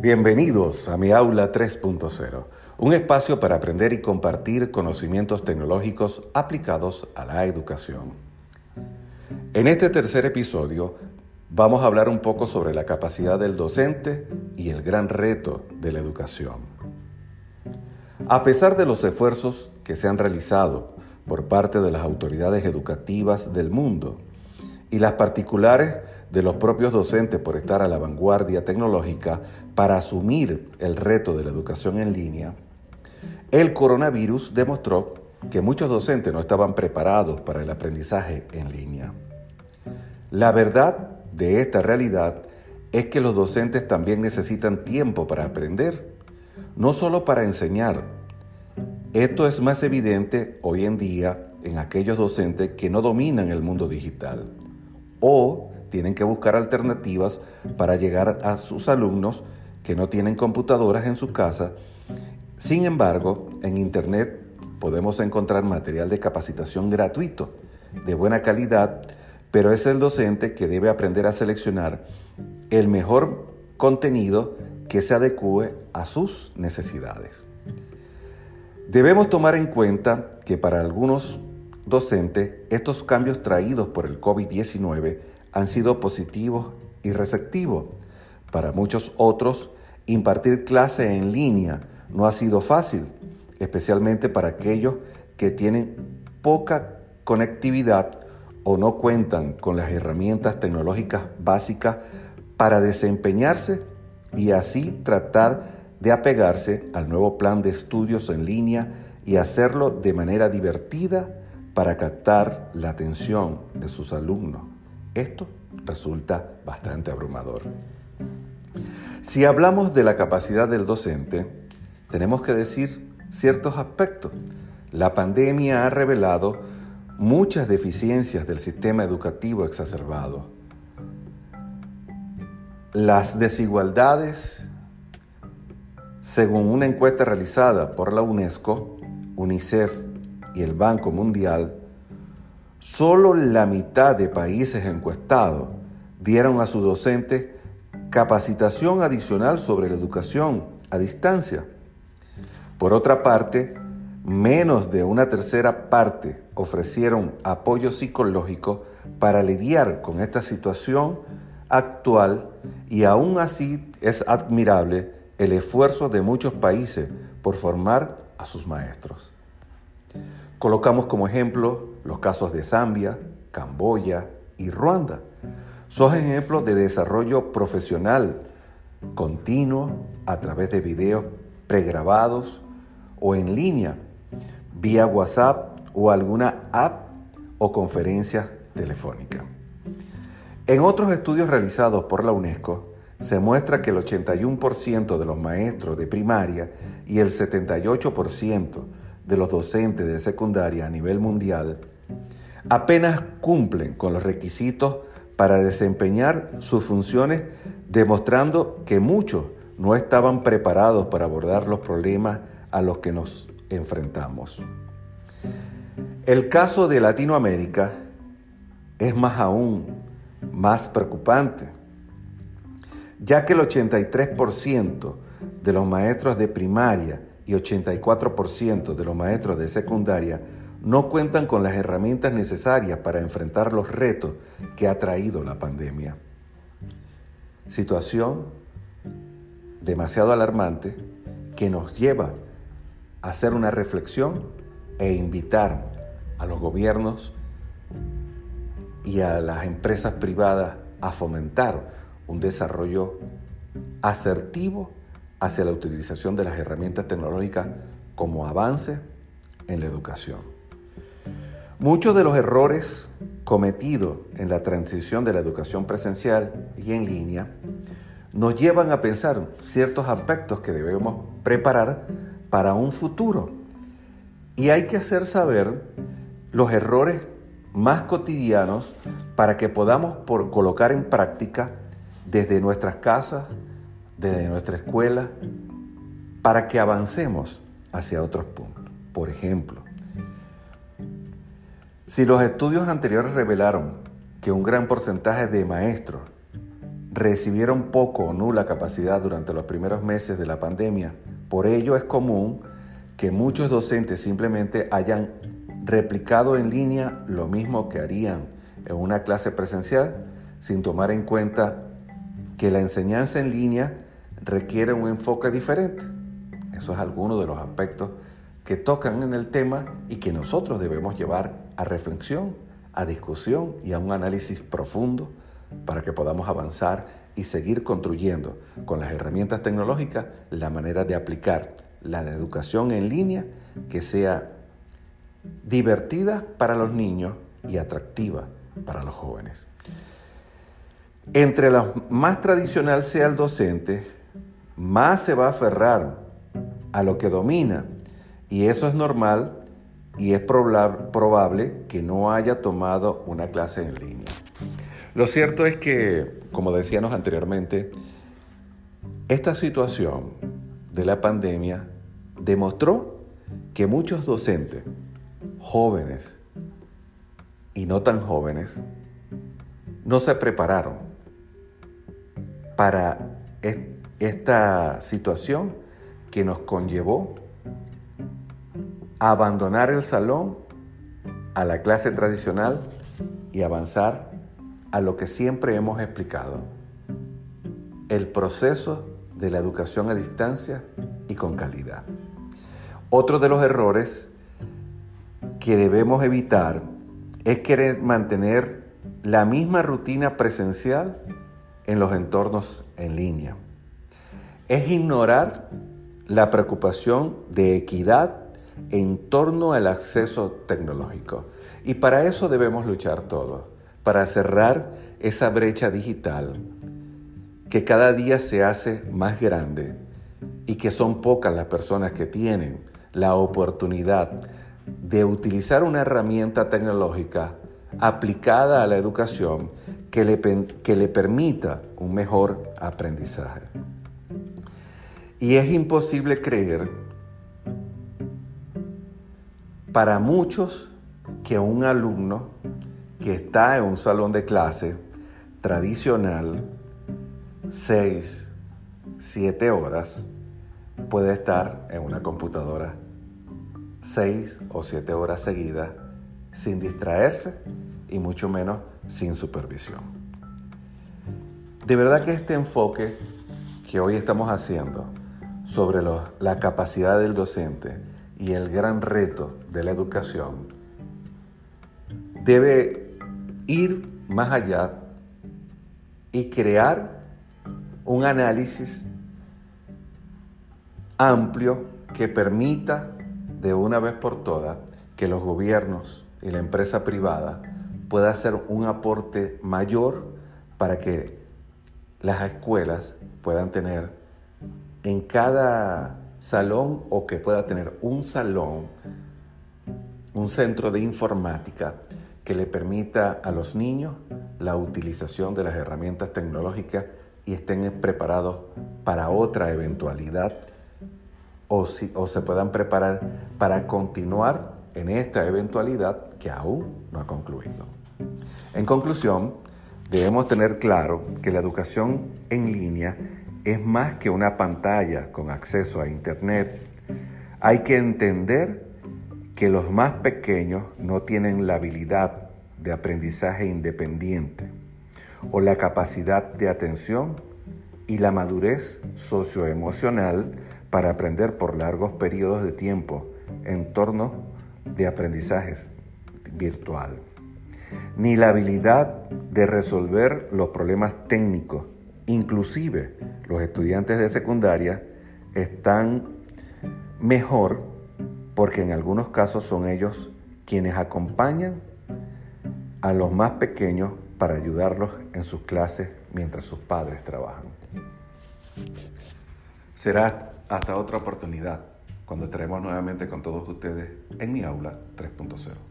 Bienvenidos a mi aula 3.0, un espacio para aprender y compartir conocimientos tecnológicos aplicados a la educación. En este tercer episodio vamos a hablar un poco sobre la capacidad del docente y el gran reto de la educación. A pesar de los esfuerzos que se han realizado por parte de las autoridades educativas del mundo y las particulares de los propios docentes por estar a la vanguardia tecnológica para asumir el reto de la educación en línea, el coronavirus demostró que muchos docentes no estaban preparados para el aprendizaje en línea. La verdad de esta realidad es que los docentes también necesitan tiempo para aprender, no solo para enseñar. Esto es más evidente hoy en día en aquellos docentes que no dominan el mundo digital o tienen que buscar alternativas para llegar a sus alumnos que no tienen computadoras en su casa. Sin embargo, en Internet podemos encontrar material de capacitación gratuito, de buena calidad, pero es el docente que debe aprender a seleccionar el mejor contenido que se adecue a sus necesidades. Debemos tomar en cuenta que para algunos docentes estos cambios traídos por el COVID-19 han sido positivos y receptivos. Para muchos otros, impartir clase en línea no ha sido fácil, especialmente para aquellos que tienen poca conectividad o no cuentan con las herramientas tecnológicas básicas para desempeñarse y así tratar de apegarse al nuevo plan de estudios en línea y hacerlo de manera divertida para captar la atención de sus alumnos. Esto resulta bastante abrumador. Si hablamos de la capacidad del docente, tenemos que decir ciertos aspectos. La pandemia ha revelado muchas deficiencias del sistema educativo exacerbado. Las desigualdades, según una encuesta realizada por la UNESCO, UNICEF el Banco Mundial, Solo la mitad de países encuestados dieron a sus docentes capacitación adicional sobre la educación a distancia. Por otra parte, menos de una tercera parte ofrecieron apoyo psicológico para lidiar con esta situación actual y aún así es admirable el esfuerzo de muchos países por formar a sus maestros. Colocamos como ejemplo los casos de Zambia, Camboya y Ruanda. Son ejemplos de desarrollo profesional continuo a través de videos pregrabados o en línea, vía WhatsApp o alguna app o conferencia telefónica. En otros estudios realizados por la UNESCO, se muestra que el 81% de los maestros de primaria y el 78% de los docentes de secundaria a nivel mundial apenas cumplen con los requisitos para desempeñar sus funciones, demostrando que muchos no estaban preparados para abordar los problemas a los que nos enfrentamos. El caso de Latinoamérica es más aún más preocupante, ya que el 83% de los maestros de primaria y 84% de los maestros de secundaria no cuentan con las herramientas necesarias para enfrentar los retos que ha traído la pandemia. Situación demasiado alarmante que nos lleva a hacer una reflexión e invitar a los gobiernos y a las empresas privadas a fomentar un desarrollo asertivo hacia la utilización de las herramientas tecnológicas como avance en la educación. Muchos de los errores cometidos en la transición de la educación presencial y en línea nos llevan a pensar ciertos aspectos que debemos preparar para un futuro. Y hay que hacer saber los errores más cotidianos para que podamos por colocar en práctica desde nuestras casas, desde nuestra escuela para que avancemos hacia otros puntos. Por ejemplo, si los estudios anteriores revelaron que un gran porcentaje de maestros recibieron poco o nula capacidad durante los primeros meses de la pandemia. Por ello es común que muchos docentes simplemente hayan replicado en línea lo mismo que harían en una clase presencial sin tomar en cuenta que la enseñanza en línea requiere un enfoque diferente. Eso es alguno de los aspectos que tocan en el tema y que nosotros debemos llevar a reflexión, a discusión y a un análisis profundo para que podamos avanzar y seguir construyendo con las herramientas tecnológicas la manera de aplicar la educación en línea que sea divertida para los niños y atractiva para los jóvenes. Entre lo más tradicional sea el docente, más se va a aferrar a lo que domina y eso es normal y es probable que no haya tomado una clase en línea. Lo cierto es que, como decíamos anteriormente, esta situación de la pandemia demostró que muchos docentes, jóvenes y no tan jóvenes, no se prepararon para esta situación que nos conllevó a abandonar el salón a la clase tradicional y avanzar a lo que siempre hemos explicado, el proceso de la educación a distancia y con calidad. Otro de los errores que debemos evitar es querer mantener la misma rutina presencial en los entornos en línea. Es ignorar la preocupación de equidad en torno al acceso tecnológico. Y para eso debemos luchar todos, para cerrar esa brecha digital que cada día se hace más grande y que son pocas las personas que tienen la oportunidad de utilizar una herramienta tecnológica aplicada a la educación que le, que le permita un mejor aprendizaje. Y es imposible creer para muchos que un alumno que está en un salón de clase tradicional, seis, siete horas, puede estar en una computadora seis o siete horas seguidas sin distraerse y mucho menos sin supervisión. De verdad que este enfoque que hoy estamos haciendo sobre la capacidad del docente y el gran reto de la educación debe ir más allá y crear un análisis amplio que permita de una vez por todas que los gobiernos y la empresa privada puedan hacer un aporte mayor para que las escuelas puedan tener en cada salón o que pueda tener un salón, un centro de informática que le permita a los niños la utilización de las herramientas tecnológicas y estén preparados para otra eventualidad o, si, o se puedan preparar para continuar en esta eventualidad que aún no ha concluido. En conclusión, debemos tener claro que la educación en línea es más que una pantalla con acceso a Internet. Hay que entender que los más pequeños no tienen la habilidad de aprendizaje independiente o la capacidad de atención y la madurez socioemocional para aprender por largos periodos de tiempo en torno de aprendizajes virtual, ni la habilidad de resolver los problemas técnicos Inclusive los estudiantes de secundaria están mejor porque en algunos casos son ellos quienes acompañan a los más pequeños para ayudarlos en sus clases mientras sus padres trabajan. Será hasta otra oportunidad cuando estaremos nuevamente con todos ustedes en mi aula 3.0.